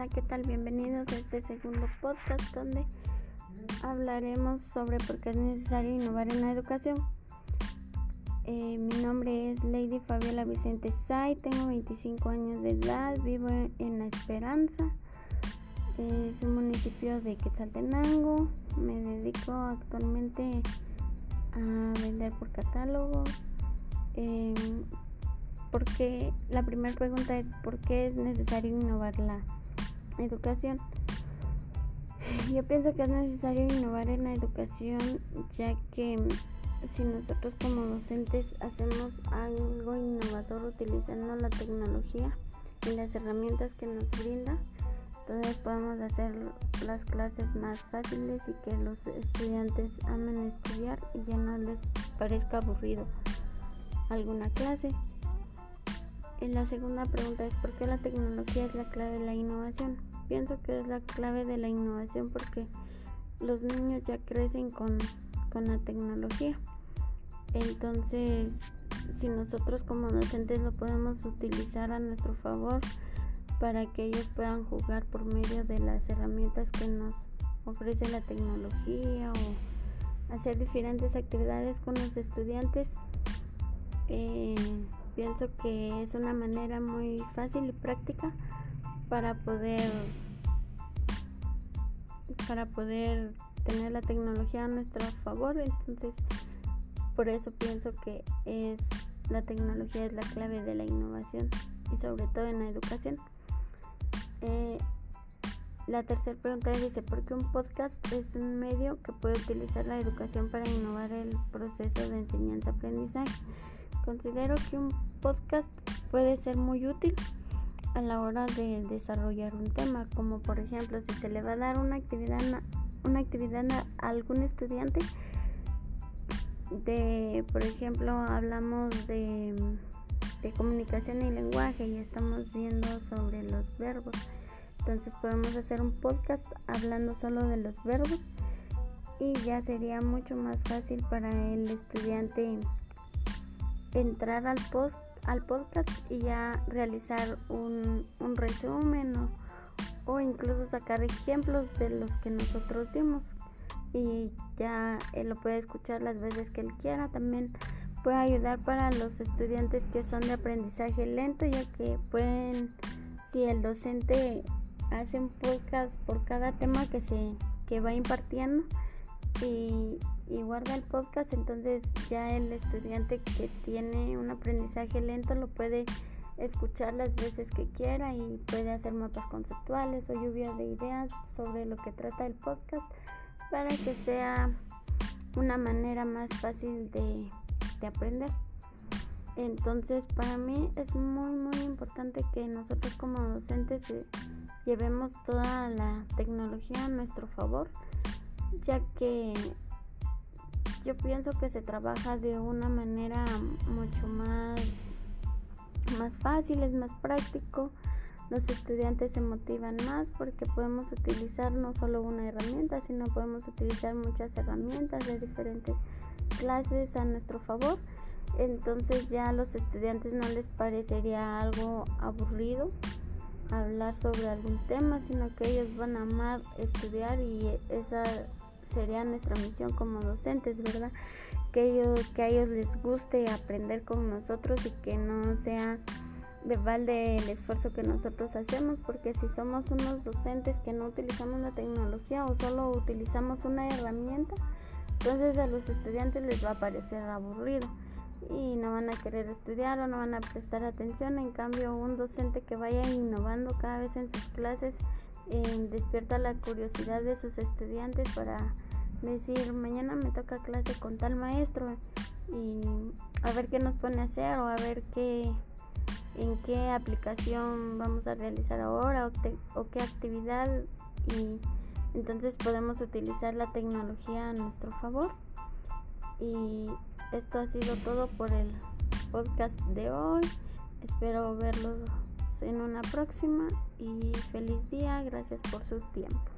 Hola, ¿qué tal? Bienvenidos a este segundo podcast donde hablaremos sobre por qué es necesario innovar en la educación. Eh, mi nombre es Lady Fabiola Vicente Say, tengo 25 años de edad, vivo en La Esperanza, es un municipio de Quetzaltenango, me dedico actualmente a vender por catálogo. Eh, porque la primera pregunta es ¿por qué es necesario innovar la educación? Yo pienso que es necesario innovar en la educación ya que si nosotros como docentes hacemos algo innovador utilizando la tecnología y las herramientas que nos brinda, entonces podemos hacer las clases más fáciles y que los estudiantes amen estudiar y ya no les parezca aburrido alguna clase. Y la segunda pregunta es ¿por qué la tecnología es la clave de la innovación? Pienso que es la clave de la innovación porque los niños ya crecen con, con la tecnología. Entonces, si nosotros como docentes lo podemos utilizar a nuestro favor para que ellos puedan jugar por medio de las herramientas que nos ofrece la tecnología o hacer diferentes actividades con los estudiantes, eh, pienso que es una manera muy fácil y práctica para poder para poder tener la tecnología a nuestro favor entonces por eso pienso que es la tecnología es la clave de la innovación y sobre todo en la educación eh, la tercera pregunta dice ¿por qué un podcast es un medio que puede utilizar la educación para innovar el proceso de enseñanza-aprendizaje? Considero que un podcast puede ser muy útil a la hora de desarrollar un tema, como por ejemplo si se le va a dar una actividad, una actividad a algún estudiante, de, por ejemplo, hablamos de, de comunicación y lenguaje y estamos viendo sobre los verbos. Entonces podemos hacer un podcast hablando solo de los verbos y ya sería mucho más fácil para el estudiante entrar al post al podcast y ya realizar un, resumen o, o, incluso sacar ejemplos de los que nosotros dimos. Y ya él lo puede escuchar las veces que él quiera. También puede ayudar para los estudiantes que son de aprendizaje lento ya que pueden si el docente hace un podcast por cada tema que se que va impartiendo y, guarda el podcast, entonces ya el estudiante que tiene un aprendizaje lento lo puede escuchar las veces que quiera y puede hacer mapas conceptuales o lluvia de ideas sobre lo que trata el podcast para que sea una manera más fácil de, de aprender. Entonces para mí es muy muy importante que nosotros como docentes eh, llevemos toda la tecnología a nuestro favor ya que yo pienso que se trabaja de una manera mucho más, más fácil, es más práctico. Los estudiantes se motivan más porque podemos utilizar no solo una herramienta, sino podemos utilizar muchas herramientas de diferentes clases a nuestro favor. Entonces ya a los estudiantes no les parecería algo aburrido hablar sobre algún tema, sino que ellos van a amar estudiar y esa sería nuestra misión como docentes, ¿verdad? Que, ellos, que a ellos les guste aprender con nosotros y que no sea de balde el esfuerzo que nosotros hacemos, porque si somos unos docentes que no utilizamos la tecnología o solo utilizamos una herramienta, entonces a los estudiantes les va a parecer aburrido y no van a querer estudiar o no van a prestar atención. En cambio, un docente que vaya innovando cada vez en sus clases eh, despierta la curiosidad de sus estudiantes para decir mañana me toca clase con tal maestro y a ver qué nos pone a hacer o a ver qué en qué aplicación vamos a realizar ahora o, o qué actividad y entonces podemos utilizar la tecnología a nuestro favor y esto ha sido todo por el podcast de hoy. Espero verlos en una próxima y feliz día. Gracias por su tiempo